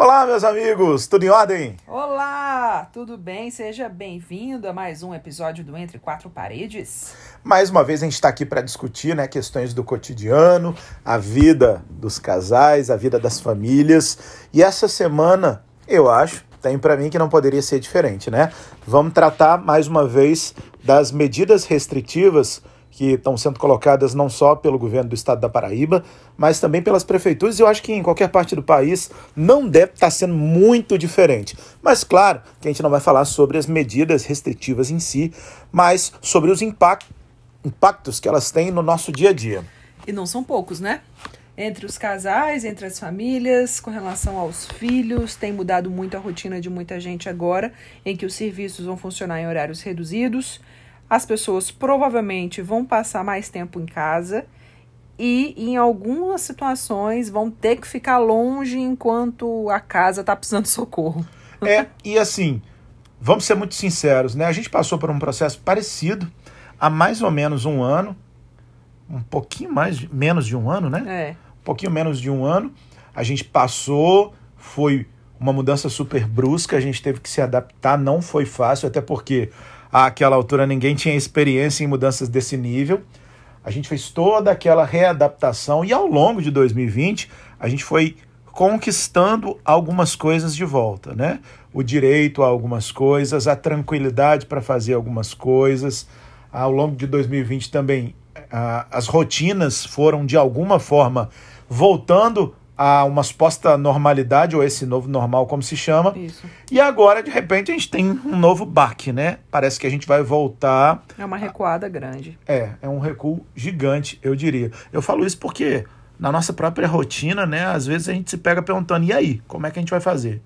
Olá, meus amigos, tudo em ordem? Olá, tudo bem? Seja bem-vindo a mais um episódio do Entre Quatro Paredes. Mais uma vez a gente está aqui para discutir né, questões do cotidiano, a vida dos casais, a vida das famílias. E essa semana, eu acho, tem para mim que não poderia ser diferente, né? Vamos tratar mais uma vez das medidas restritivas que estão sendo colocadas não só pelo governo do estado da Paraíba, mas também pelas prefeituras, e eu acho que em qualquer parte do país não deve estar sendo muito diferente. Mas claro que a gente não vai falar sobre as medidas restritivas em si, mas sobre os impactos que elas têm no nosso dia a dia. E não são poucos, né? Entre os casais, entre as famílias, com relação aos filhos, tem mudado muito a rotina de muita gente agora, em que os serviços vão funcionar em horários reduzidos as pessoas provavelmente vão passar mais tempo em casa e em algumas situações vão ter que ficar longe enquanto a casa está precisando de socorro. É, e assim, vamos ser muito sinceros, né? A gente passou por um processo parecido há mais ou menos um ano, um pouquinho mais, menos de um ano, né? É. Um pouquinho menos de um ano. A gente passou, foi uma mudança super brusca, a gente teve que se adaptar, não foi fácil, até porque àquela altura ninguém tinha experiência em mudanças desse nível. A gente fez toda aquela readaptação e ao longo de 2020 a gente foi conquistando algumas coisas de volta, né? O direito a algumas coisas, a tranquilidade para fazer algumas coisas. Ao longo de 2020 também as rotinas foram de alguma forma voltando a uma suposta normalidade, ou esse novo normal, como se chama. Isso. E agora, de repente, a gente tem um novo baque, né? Parece que a gente vai voltar. É uma recuada grande. É, é um recuo gigante, eu diria. Eu falo isso porque na nossa própria rotina, né? Às vezes a gente se pega perguntando, e aí, como é que a gente vai fazer?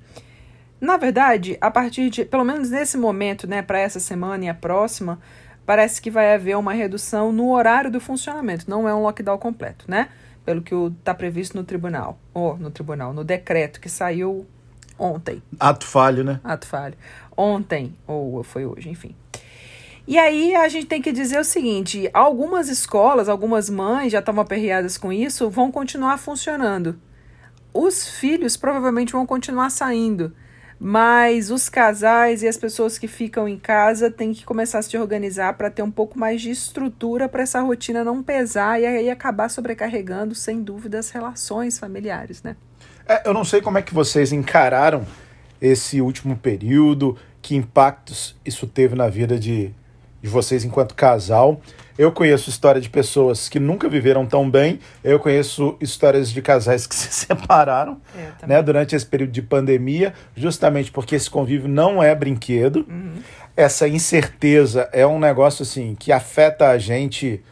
Na verdade, a partir de, pelo menos nesse momento, né, para essa semana e a próxima, parece que vai haver uma redução no horário do funcionamento. Não é um lockdown completo, né? Pelo que está previsto no tribunal, ou no tribunal, no decreto que saiu ontem. Ato falho, né? Ato falho. Ontem, ou foi hoje, enfim. E aí a gente tem que dizer o seguinte: algumas escolas, algumas mães já estavam aperreadas com isso, vão continuar funcionando. Os filhos provavelmente vão continuar saindo. Mas os casais e as pessoas que ficam em casa têm que começar a se organizar para ter um pouco mais de estrutura para essa rotina não pesar e aí acabar sobrecarregando, sem dúvida, as relações familiares, né? É, eu não sei como é que vocês encararam esse último período, que impactos isso teve na vida de, de vocês enquanto casal. Eu conheço história de pessoas que nunca viveram tão bem. Eu conheço histórias de casais que se separaram é, né, durante esse período de pandemia, justamente porque esse convívio não é brinquedo. Uhum. Essa incerteza é um negócio assim que afeta a gente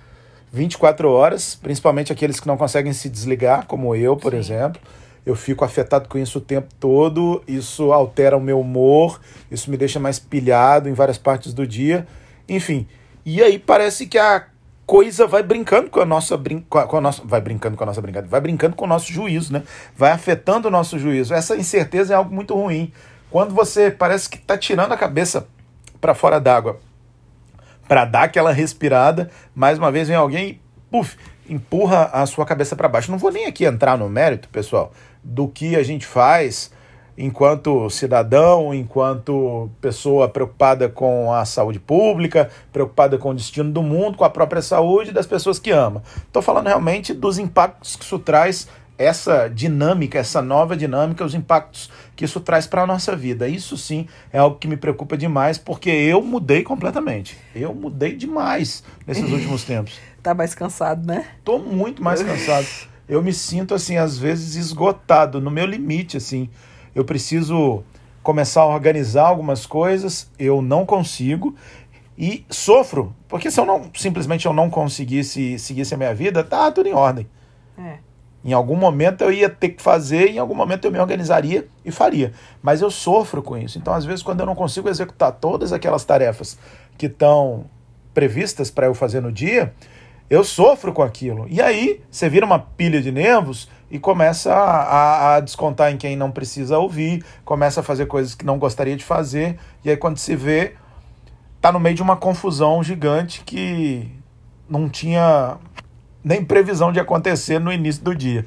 24 horas, principalmente aqueles que não conseguem se desligar, como eu, por Sim. exemplo. Eu fico afetado com isso o tempo todo, isso altera o meu humor, isso me deixa mais pilhado em várias partes do dia. Enfim, e aí parece que a coisa vai brincando com a nossa brin com a, nossa vai brincando com a nossa brincadeira, vai brincando com o nosso juízo, né? Vai afetando o nosso juízo. Essa incerteza é algo muito ruim. Quando você parece que está tirando a cabeça para fora d'água para dar aquela respirada, mais uma vez vem alguém e puf, empurra a sua cabeça para baixo. Não vou nem aqui entrar no mérito, pessoal, do que a gente faz enquanto cidadão, enquanto pessoa preocupada com a saúde pública, preocupada com o destino do mundo, com a própria saúde das pessoas que ama. Estou falando realmente dos impactos que isso traz, essa dinâmica, essa nova dinâmica, os impactos que isso traz para a nossa vida. Isso sim é algo que me preocupa demais, porque eu mudei completamente. Eu mudei demais nesses últimos tempos. Tá mais cansado, né? Tô muito mais cansado. Eu me sinto assim, às vezes esgotado, no meu limite, assim eu preciso começar a organizar algumas coisas, eu não consigo e sofro, porque se eu não simplesmente eu não conseguisse seguir a minha vida, tá tudo em ordem. É. Em algum momento eu ia ter que fazer, em algum momento eu me organizaria e faria. Mas eu sofro com isso. Então, às vezes, quando eu não consigo executar todas aquelas tarefas que estão previstas para eu fazer no dia, eu sofro com aquilo. E aí, você vira uma pilha de nervos e começa a, a, descontar em quem não precisa ouvir, começa a fazer coisas que não gostaria de fazer, e aí quando se vê, tá no meio de uma confusão gigante que não tinha nem previsão de acontecer no início do dia.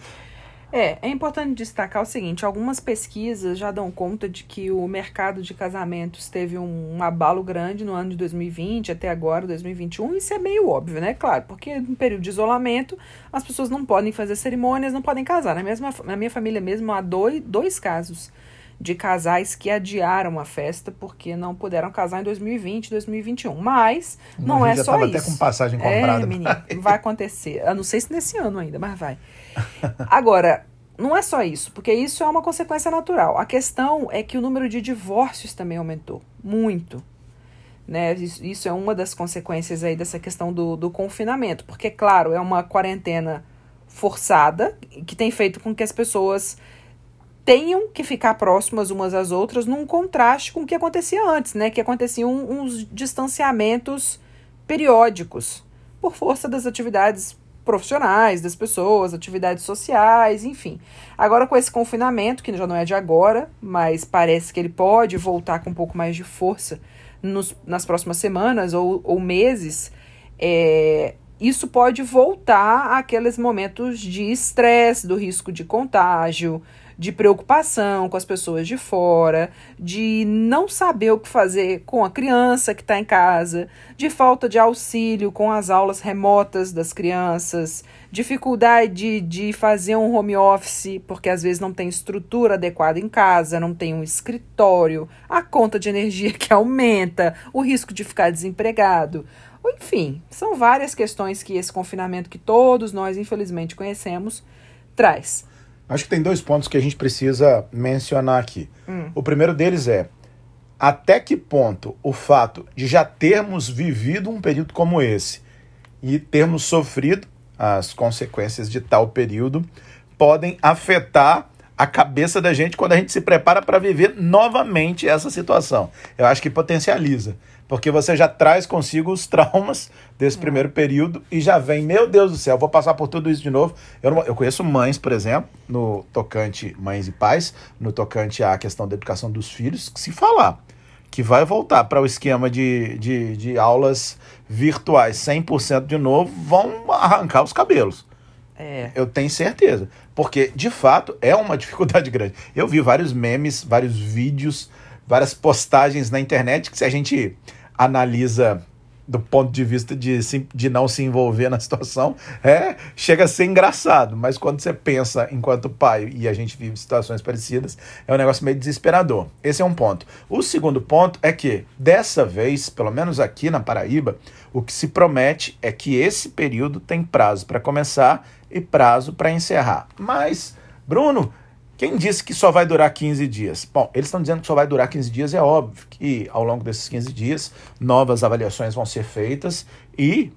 É, é importante destacar o seguinte: algumas pesquisas já dão conta de que o mercado de casamentos teve um, um abalo grande no ano de 2020 até agora, 2021. Isso é meio óbvio, né? Claro, porque no período de isolamento as pessoas não podem fazer cerimônias, não podem casar. Na, mesma, na minha família mesmo há dois, dois casos de casais que adiaram a festa porque não puderam casar em 2020, 2021. Mas não é já só isso. até com passagem comprada. É, menino, vai acontecer. Eu não sei se nesse ano ainda, mas vai. Agora, não é só isso, porque isso é uma consequência natural. A questão é que o número de divórcios também aumentou muito. Né? Isso, isso é uma das consequências aí dessa questão do, do confinamento, porque, claro, é uma quarentena forçada que tem feito com que as pessoas tenham que ficar próximas umas às outras num contraste com o que acontecia antes, né? Que aconteciam uns distanciamentos periódicos por força das atividades profissionais das pessoas, atividades sociais, enfim. Agora com esse confinamento, que já não é de agora, mas parece que ele pode voltar com um pouco mais de força nos, nas próximas semanas ou, ou meses, é, isso pode voltar àqueles momentos de estresse, do risco de contágio, de preocupação com as pessoas de fora, de não saber o que fazer com a criança que está em casa, de falta de auxílio com as aulas remotas das crianças, dificuldade de fazer um home office, porque às vezes não tem estrutura adequada em casa, não tem um escritório, a conta de energia que aumenta, o risco de ficar desempregado. Enfim, são várias questões que esse confinamento que todos nós, infelizmente, conhecemos, traz. Acho que tem dois pontos que a gente precisa mencionar aqui. Hum. O primeiro deles é até que ponto o fato de já termos vivido um período como esse e termos sofrido as consequências de tal período podem afetar a cabeça da gente quando a gente se prepara para viver novamente essa situação. Eu acho que potencializa porque você já traz consigo os traumas desse primeiro período e já vem, meu Deus do céu, vou passar por tudo isso de novo. Eu, não, eu conheço mães, por exemplo, no tocante mães e pais, no tocante à questão da educação dos filhos, que se falar que vai voltar para o esquema de, de, de aulas virtuais 100% de novo, vão arrancar os cabelos. É. Eu tenho certeza. Porque, de fato, é uma dificuldade grande. Eu vi vários memes, vários vídeos, várias postagens na internet que se a gente analisa do ponto de vista de, de não se envolver na situação, é, chega a ser engraçado, mas quando você pensa enquanto pai e a gente vive situações parecidas, é um negócio meio desesperador. Esse é um ponto. O segundo ponto é que, dessa vez, pelo menos aqui na Paraíba, o que se promete é que esse período tem prazo para começar e prazo para encerrar. Mas, Bruno, quem disse que só vai durar 15 dias? Bom, eles estão dizendo que só vai durar 15 dias, é óbvio que ao longo desses 15 dias novas avaliações vão ser feitas e,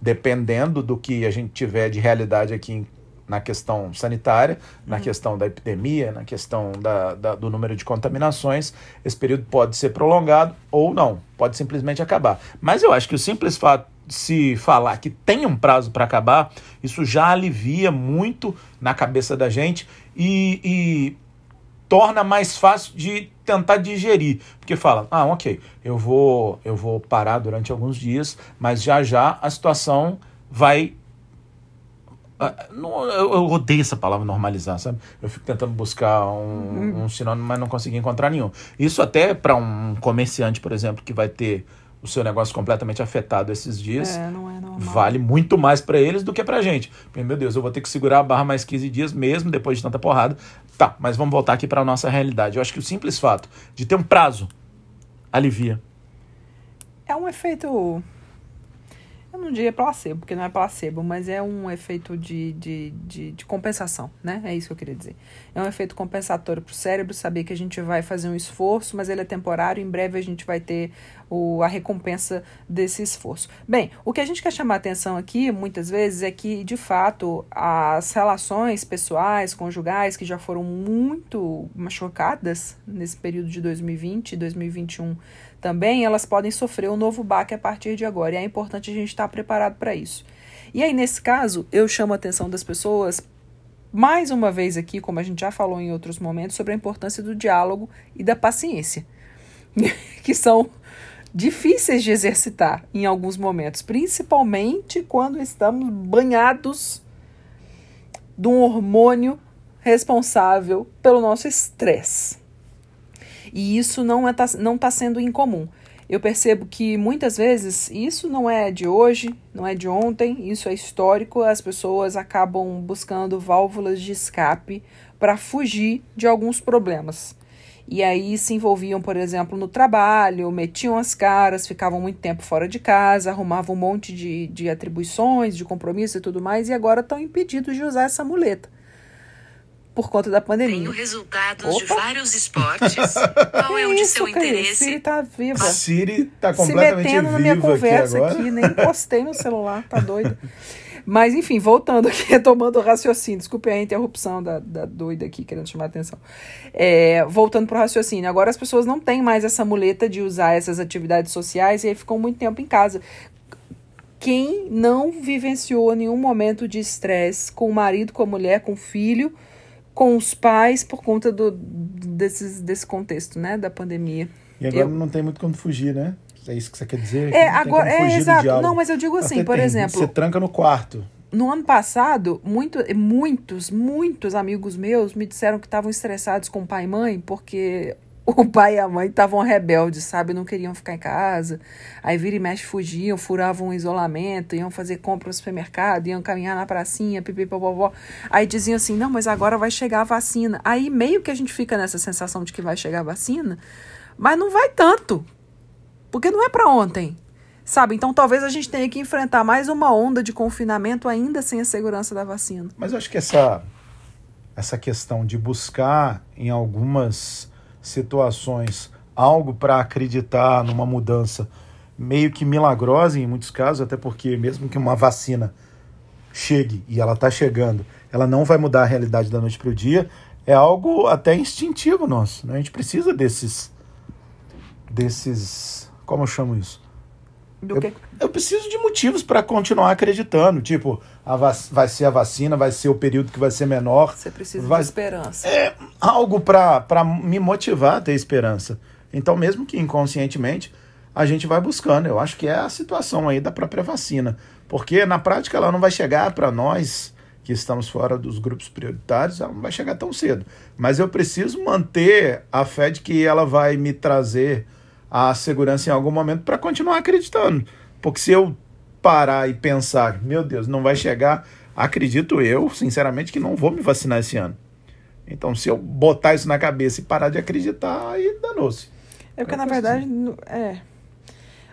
dependendo do que a gente tiver de realidade aqui na questão sanitária, na uhum. questão da epidemia, na questão da, da, do número de contaminações, esse período pode ser prolongado ou não, pode simplesmente acabar. Mas eu acho que o simples fato se falar que tem um prazo para acabar, isso já alivia muito na cabeça da gente e, e, torna mais fácil de tentar digerir, porque fala, ah, ok, eu vou eu vou parar durante alguns dias, mas já já a situação vai ah, eu odeio essa palavra normalizar, sabe? Eu fico tentando buscar um, uhum. um sinônimo, mas não consegui encontrar nenhum. Isso até para um comerciante, por exemplo, que vai ter o seu negócio completamente afetado esses dias, é, não é vale muito mais para eles do que para gente. Meu Deus, eu vou ter que segurar a barra mais 15 dias mesmo depois de tanta porrada. Tá, mas vamos voltar aqui para a nossa realidade. Eu acho que o simples fato de ter um prazo alivia. É um efeito eu não diria placebo, porque não é placebo, mas é um efeito de, de, de, de compensação, né? É isso que eu queria dizer. É um efeito compensatório para o cérebro saber que a gente vai fazer um esforço, mas ele é temporário, em breve a gente vai ter o, a recompensa desse esforço. Bem, o que a gente quer chamar atenção aqui, muitas vezes, é que, de fato, as relações pessoais, conjugais, que já foram muito machucadas nesse período de 2020 e 2021 também, elas podem sofrer um novo baque a partir de agora. E é importante a gente estar preparado para isso. E aí, nesse caso, eu chamo a atenção das pessoas, mais uma vez aqui, como a gente já falou em outros momentos, sobre a importância do diálogo e da paciência, que são difíceis de exercitar em alguns momentos, principalmente quando estamos banhados de um hormônio responsável pelo nosso estresse. E isso não está é, não tá sendo incomum. Eu percebo que muitas vezes isso não é de hoje, não é de ontem, isso é histórico. As pessoas acabam buscando válvulas de escape para fugir de alguns problemas. E aí se envolviam, por exemplo, no trabalho, metiam as caras, ficavam muito tempo fora de casa, arrumavam um monte de, de atribuições, de compromisso e tudo mais, e agora estão impedidos de usar essa muleta por conta da pandemia. Tenho resultados Opa. de vários esportes. Qual é o de seu interesse? Siri tá viva. A Siri tá completamente Se metendo na minha conversa aqui, aqui, nem encostei no celular, tá doido. Mas, enfim, voltando aqui, retomando o raciocínio. Desculpe a interrupção da, da doida aqui, querendo chamar a atenção. É, voltando para o raciocínio. Agora as pessoas não têm mais essa muleta de usar essas atividades sociais e aí ficam muito tempo em casa. Quem não vivenciou nenhum momento de estresse com o marido, com a mulher, com o filho, com os pais por conta do, desses, desse contexto, né, da pandemia. E agora eu... não tem muito como fugir, né? É isso que você quer dizer? É, agora, é exato. Não, mas eu digo assim, Até por tem. exemplo. Você tranca no quarto. No ano passado, muito, muitos, muitos amigos meus me disseram que estavam estressados com pai e mãe, porque o pai e a mãe estavam rebeldes, sabe? Não queriam ficar em casa. Aí vira e mexe fugiam, furavam o isolamento, iam fazer compra no supermercado, iam caminhar na pracinha, pipipopopó. Aí diziam assim: não, mas agora vai chegar a vacina. Aí meio que a gente fica nessa sensação de que vai chegar a vacina, mas não vai tanto. Porque não é para ontem. Sabe? Então talvez a gente tenha que enfrentar mais uma onda de confinamento ainda sem a segurança da vacina. Mas eu acho que essa, essa questão de buscar em algumas situações algo para acreditar numa mudança meio que milagrosa em muitos casos, até porque mesmo que uma vacina chegue e ela está chegando, ela não vai mudar a realidade da noite para o dia, é algo até instintivo nosso. Né? A gente precisa desses desses como eu chamo isso? Eu, eu preciso de motivos para continuar acreditando. Tipo, vai ser a vacina, vai ser o período que vai ser menor. Você precisa vai, de esperança. É algo para me motivar a ter esperança. Então, mesmo que inconscientemente, a gente vai buscando. Eu acho que é a situação aí da própria vacina. Porque na prática ela não vai chegar para nós que estamos fora dos grupos prioritários, ela não vai chegar tão cedo. Mas eu preciso manter a fé de que ela vai me trazer a segurança em algum momento para continuar acreditando. Porque se eu parar e pensar, meu Deus, não vai chegar, acredito eu, sinceramente, que não vou me vacinar esse ano. Então, se eu botar isso na cabeça e parar de acreditar, aí danou-se. É porque, na verdade, é.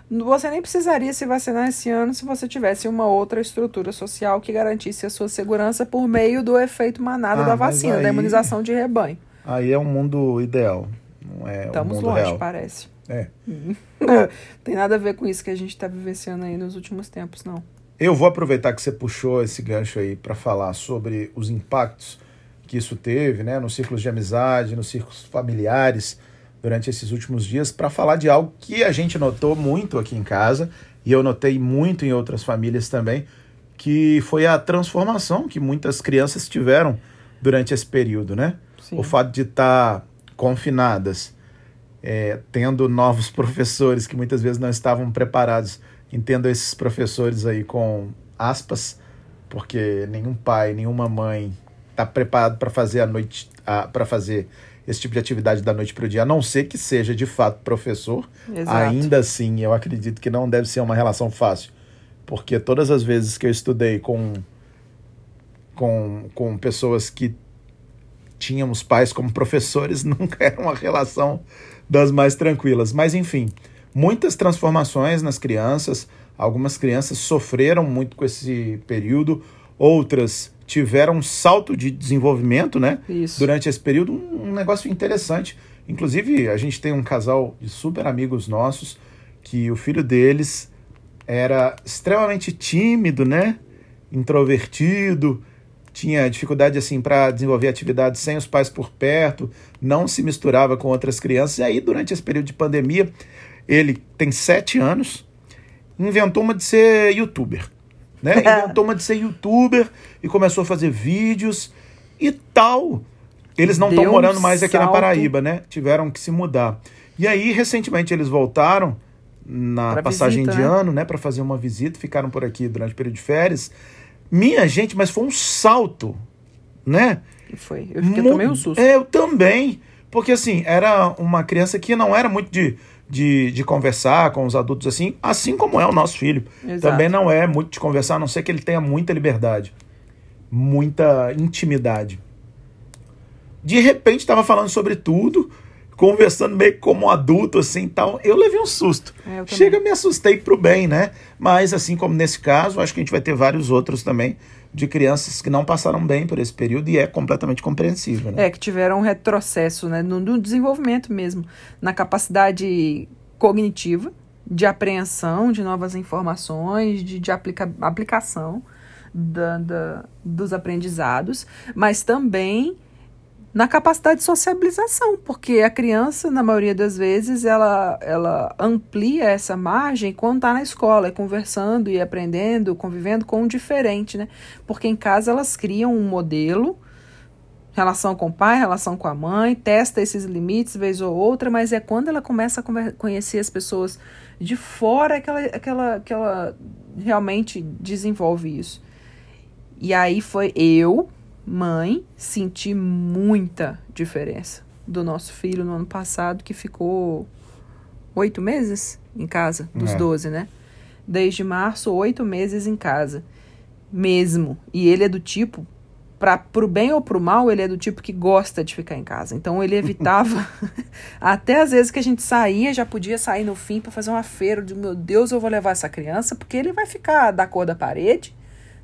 Você nem precisaria se vacinar esse ano se você tivesse uma outra estrutura social que garantisse a sua segurança por meio do efeito manada ah, da vacina, aí, da imunização de rebanho. Aí é um mundo ideal, não é Estamos um mundo longe, real. parece. É. Tem nada a ver com isso que a gente está vivenciando aí nos últimos tempos, não. Eu vou aproveitar que você puxou esse gancho aí para falar sobre os impactos que isso teve, né, nos círculos de amizade, nos círculos familiares durante esses últimos dias, para falar de algo que a gente notou muito aqui em casa e eu notei muito em outras famílias também, que foi a transformação que muitas crianças tiveram durante esse período, né? Sim. O fato de estar tá confinadas, é, tendo novos professores que muitas vezes não estavam preparados. Entendo esses professores aí com aspas, porque nenhum pai, nenhuma mãe está preparado para fazer a noite, para fazer esse tipo de atividade da noite para o dia, a não ser que seja de fato professor. Exato. Ainda assim, eu acredito que não deve ser uma relação fácil, porque todas as vezes que eu estudei com com, com pessoas que tínhamos pais como professores, nunca era uma relação das mais tranquilas. Mas enfim, muitas transformações nas crianças. Algumas crianças sofreram muito com esse período, outras tiveram um salto de desenvolvimento, né? Isso. Durante esse período, um, um negócio interessante. Inclusive, a gente tem um casal de super amigos nossos que o filho deles era extremamente tímido, né? Introvertido, tinha dificuldade assim para desenvolver atividades sem os pais por perto, não se misturava com outras crianças. E aí, durante esse período de pandemia, ele tem sete anos, inventou uma de ser youtuber. Né? Inventou uma de ser youtuber e começou a fazer vídeos e tal. Eles não estão morando mais aqui salto. na Paraíba, né? Tiveram que se mudar. E aí, recentemente, eles voltaram na pra passagem visita, de né? ano, né? Para fazer uma visita, ficaram por aqui durante o período de férias. Minha gente, mas foi um salto né? Foi. Eu fiquei, tomei um susto. É, eu também. Porque, assim, era uma criança que não era muito de, de, de conversar com os adultos, assim, assim como é o nosso filho. Exato. Também não é muito de conversar, a não ser que ele tenha muita liberdade, muita intimidade. De repente, estava falando sobre tudo, conversando meio como adulto, assim, tal. Eu levei um susto. É. Chega, me assustei pro bem, né? Mas, assim como nesse caso, acho que a gente vai ter vários outros também de crianças que não passaram bem por esse período e é completamente compreensível, né? É, que tiveram um retrocesso né, no, no desenvolvimento mesmo, na capacidade cognitiva, de apreensão de novas informações, de, de aplica, aplicação da, da, dos aprendizados, mas também na capacidade de sociabilização, porque a criança, na maioria das vezes, ela, ela amplia essa margem quando está na escola, é conversando e aprendendo, convivendo com o diferente, né? Porque em casa elas criam um modelo, relação com o pai, relação com a mãe, testa esses limites vez ou outra, mas é quando ela começa a conhecer as pessoas de fora que ela, que ela, que ela realmente desenvolve isso. E aí foi eu, mãe, senti muita diferença do nosso filho no ano passado, que ficou oito meses em casa, dos É. 12, né? Desde março, oito meses em casa. Mesmo. E ele é do tipo, pra, pro bem ou pro mal, ele é do tipo que gosta de ficar em casa. Então ele evitava. até às vezes que a gente saía, já podia sair no fim para fazer uma feira de meu Deus, eu vou levar essa criança, porque ele vai ficar da cor da parede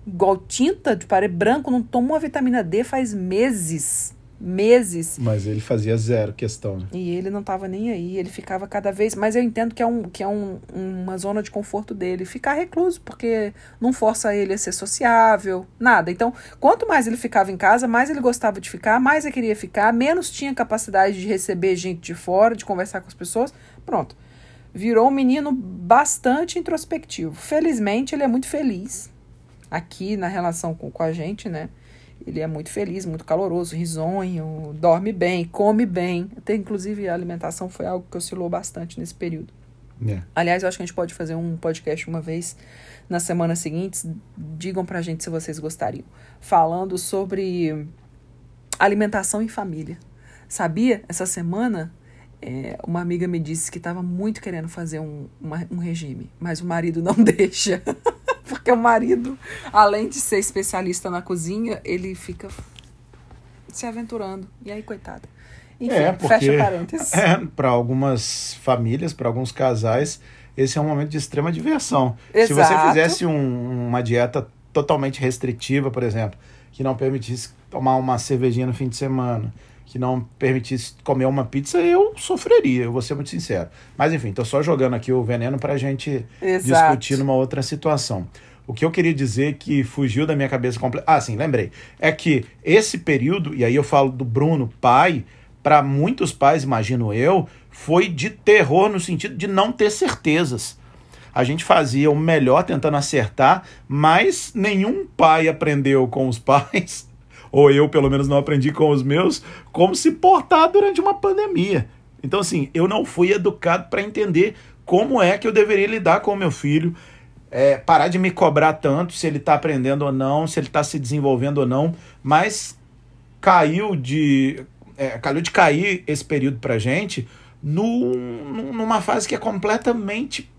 igual tinta de parede branco, não toma uma vitamina D faz meses. Meses. Mas ele fazia zero questão, né? E ele não tava nem aí, ele ficava cada vez. Mas eu entendo que é, um, que é um, uma zona de conforto dele. Ficar recluso, porque não força ele a ser sociável, nada. Então, quanto mais ele ficava em casa, mais ele gostava de ficar, mais ele queria ficar, menos tinha capacidade de receber gente de fora, de conversar com as pessoas. Pronto. Virou um menino bastante introspectivo. Felizmente, ele é muito feliz aqui na relação com, com a gente, né? Ele é muito feliz, muito caloroso, risonho, dorme bem, come bem. Até, inclusive, a alimentação foi algo que oscilou bastante nesse período. É. Aliás, eu acho que a gente pode fazer um podcast uma vez nas semanas seguintes. Digam pra gente se vocês gostariam. Falando sobre alimentação em família. Sabia? Essa semana, é, uma amiga me disse que estava muito querendo fazer um, uma- um regime, mas o marido não deixa. Porque o marido, além de ser especialista na cozinha, ele fica se aventurando. E aí, coitada. Enfim, É, porque fecha parênteses. é, para algumas famílias, para alguns casais, esse é um momento de extrema diversão. Se você Exato. fizesse um- uma dieta totalmente restritiva, por exemplo, que não permitisse tomar uma cervejinha no fim de semana, que não permitisse comer uma pizza, eu sofreria, eu vou ser muito sincero. Mas enfim, tô só jogando aqui o veneno pra gente Exato. discutir numa outra situação. O que eu queria dizer que fugiu da minha cabeça completamente. Ah, sim, lembrei. É que esse período, e aí eu falo do Bruno, pai, para muitos pais, imagino eu, foi de terror no sentido de não ter certezas. A gente fazia o melhor tentando acertar, mas nenhum pai aprendeu com os pais, ou eu pelo menos não aprendi com os meus, como se portar durante uma pandemia. Então, assim, eu não fui educado para entender como é que eu deveria lidar com o meu filho, é, parar de me cobrar tanto se ele está aprendendo ou não, se ele está se desenvolvendo ou não, mas caiu de. É, calhou de cair esse período pra gente num- numa fase que é completamente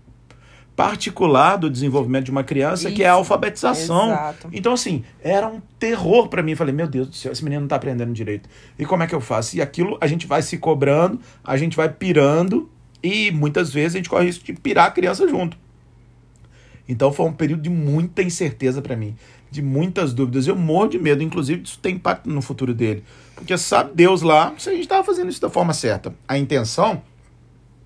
particular do desenvolvimento de uma criança, que é a Isso, alfabetização. exato. Então, assim, era um terror pra mim. Eu Falei, meu Deus do céu, esse menino não tá aprendendo direito. E como é que eu faço? E aquilo a gente vai se cobrando, a gente vai pirando, e muitas vezes a gente corre risco de pirar a criança junto. Então foi um período de muita incerteza pra mim, de muitas dúvidas. Eu morro de medo, inclusive, disso ter impacto no futuro dele. Porque sabe Deus lá se a gente estava fazendo isso da forma certa. A intenção,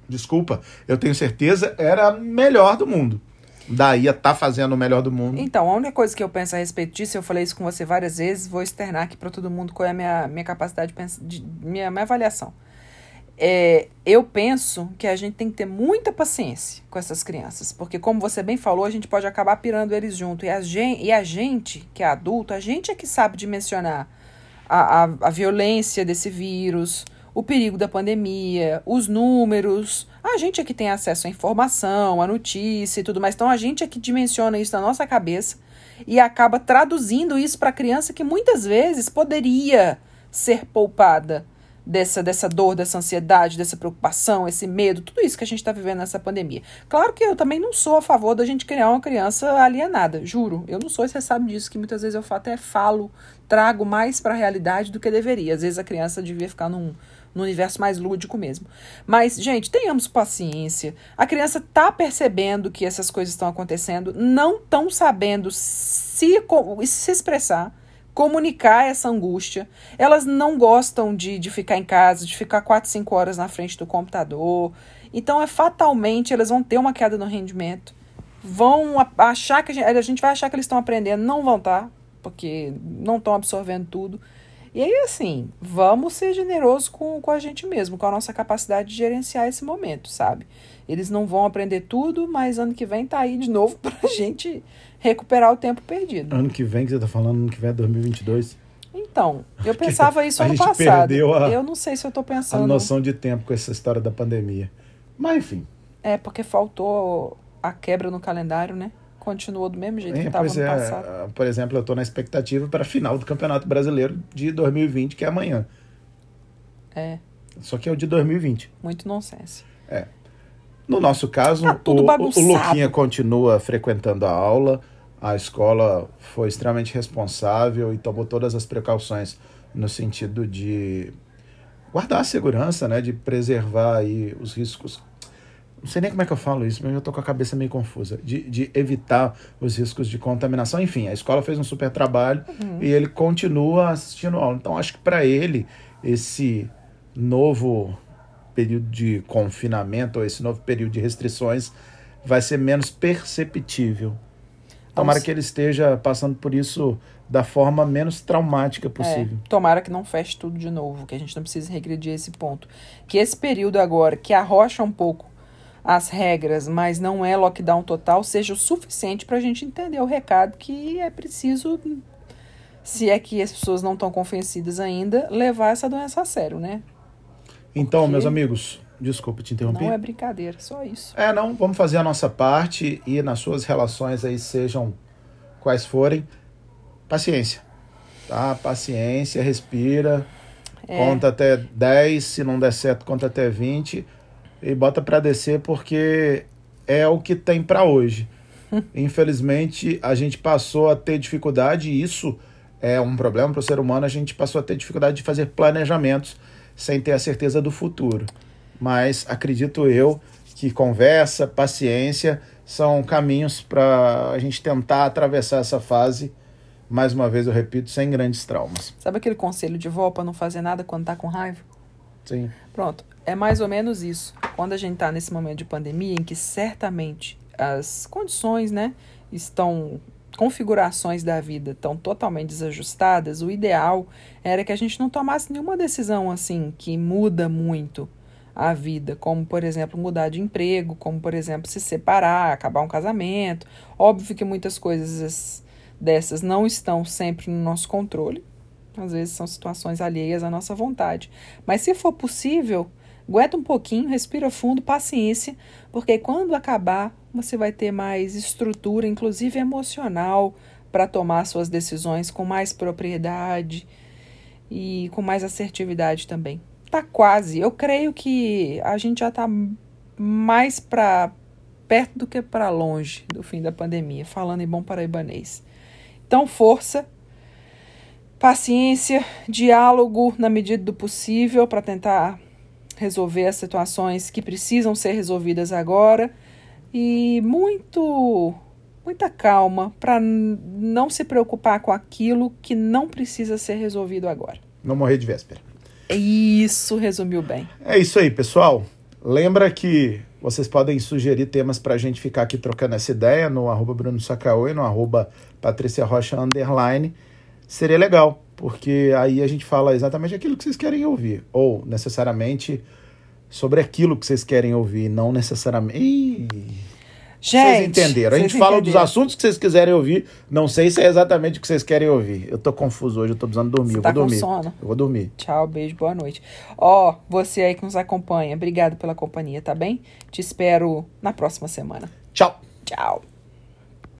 desculpa, eu tenho certeza, era a melhor do mundo. Daí a estar fazendo o melhor do mundo. Então, a única coisa que eu penso a respeito disso, eu falei isso com você várias vezes, vou externar aqui para todo mundo qual é a minha, minha capacidade de, de minha, minha avaliação. É, eu penso que a gente tem que ter muita paciência com essas crianças, porque como você bem falou, a gente pode acabar pirando eles junto. E a gente, e a gente que é adulto, a gente é que sabe dimensionar a, a, a violência desse vírus, o perigo da pandemia, os números. A gente é que tem acesso à informação, à notícia e tudo mais. Então a gente é que dimensiona isso na nossa cabeça e acaba traduzindo isso para a criança que muitas vezes poderia ser poupada dessa, dessa dor, dessa ansiedade, dessa preocupação, esse medo, tudo isso que a gente está vivendo nessa pandemia. Claro que eu também não sou a favor da gente criar uma criança alienada, juro. Eu não sou, você sabe disso, que muitas vezes eu até falo, trago mais para a realidade do que deveria. Às vezes a criança devia ficar num, no universo mais lúdico mesmo. Mas, gente, tenhamos paciência. A criança tá percebendo que essas coisas estão acontecendo, não estão sabendo se, se expressar comunicar essa angústia. Elas não gostam de, de ficar em casa, de ficar 4, 5 horas na frente do computador. Então, é fatalmente, elas vão ter uma queda no rendimento. Vão achar que a gente, a gente vai achar que eles estão aprendendo, não vão estar, tá, porque não estão absorvendo tudo. E aí, assim, vamos ser generosos com, com a gente mesmo, com a nossa capacidade de gerenciar esse momento, sabe? Eles não vão aprender tudo, mas ano que vem tá aí de novo pra gente recuperar o tempo perdido. Ano que vem, que você tá falando, ano que vem é 2022? Então, eu pensava isso ano passado. Perdeu a, eu não sei se eu tô pensando. A noção de tempo com essa história da pandemia. Mas enfim. É, porque faltou a quebra no calendário, né? Continuou do mesmo jeito é, que estava no é, passado. Por exemplo, eu estou na expectativa para a final do Campeonato Brasileiro de 2020, que é amanhã. É. Só que é o de 2020. Muito nonsense. É. No nosso caso, tá o, o Luquinha continua frequentando a aula. A escola foi extremamente responsável e tomou todas as precauções no sentido de guardar a segurança, né, de preservar aí os riscos. Não sei nem como é que eu falo isso, mas eu tô com a cabeça meio confusa. De, de evitar os riscos de contaminação. Enfim, a escola fez um super trabalho uhum. e ele continua assistindo aula. Então, acho que para ele, esse novo período de confinamento ou esse novo período de restrições vai ser menos perceptível. Tomara que ele esteja passando por isso da forma menos traumática possível. É, tomara que não feche tudo de novo, que a gente não precise regredir esse ponto. Que esse período agora, que arrocha um pouco as regras, mas não é lockdown total, seja o suficiente para a gente entender o recado que é preciso, se é que as pessoas não estão convencidas ainda, levar essa doença a sério, né? Então, meus amigos, desculpa te interromper. Não é brincadeira, só isso. É, não, vamos fazer a nossa parte e nas suas relações aí, sejam quais forem, paciência. Tá? Paciência, respira, é. conta até 10, se não der certo, conta até 20 e bota para descer porque é o que tem para hoje. Infelizmente, a gente passou a ter dificuldade, e isso é um problema para o ser humano, a gente passou a ter dificuldade de fazer planejamentos sem ter a certeza do futuro. Mas acredito eu que conversa, paciência são caminhos para a gente tentar atravessar essa fase. Mais uma vez eu repito, sem grandes traumas. Sabe aquele conselho de vó para não fazer nada quando tá com raiva? Sim. Pronto, é mais ou menos isso. Quando a gente está nesse momento de pandemia, em que certamente as condições, né, estão configurações da vida estão totalmente desajustadas, o ideal era que a gente não tomasse nenhuma decisão assim que muda muito a vida, como por exemplo mudar de emprego, como por exemplo se separar, acabar um casamento. Óbvio que muitas coisas dessas não estão sempre no nosso controle. Às vezes são situações alheias à nossa vontade. Mas se for possível, aguenta um pouquinho, respira fundo, paciência, porque quando acabar você vai ter mais estrutura, inclusive emocional, para tomar suas decisões com mais propriedade e com mais assertividade também. Tá quase. Eu creio que a gente já tá mais para perto do que para longe do fim da pandemia, falando em bom paraibanês. Então, força, paciência, diálogo na medida do possível para tentar resolver as situações que precisam ser resolvidas agora e muito muita calma para não se preocupar com aquilo que não precisa ser resolvido agora. Não morrer de véspera. Isso resumiu bem. É isso aí, pessoal. Lembra que vocês podem sugerir temas para a gente ficar aqui trocando essa ideia no arroba Bruno Sacaô e no arroba Patrícia Rocha Underline. Seria legal, porque aí a gente fala exatamente aquilo que vocês querem ouvir. Ou necessariamente sobre aquilo que vocês querem ouvir, não necessariamente. Ih, gente, vocês entenderam. A gente fala entenderam. dos assuntos que vocês quiserem ouvir. Não sei se é exatamente o que vocês querem ouvir. Eu tô confuso hoje, eu tô precisando dormir. Você eu tá vou dormir. Sono? Eu vou dormir. Tchau, beijo, boa noite. Ó, oh, você aí que nos acompanha, obrigado pela companhia, tá bem? Te espero na próxima semana. Tchau. Tchau.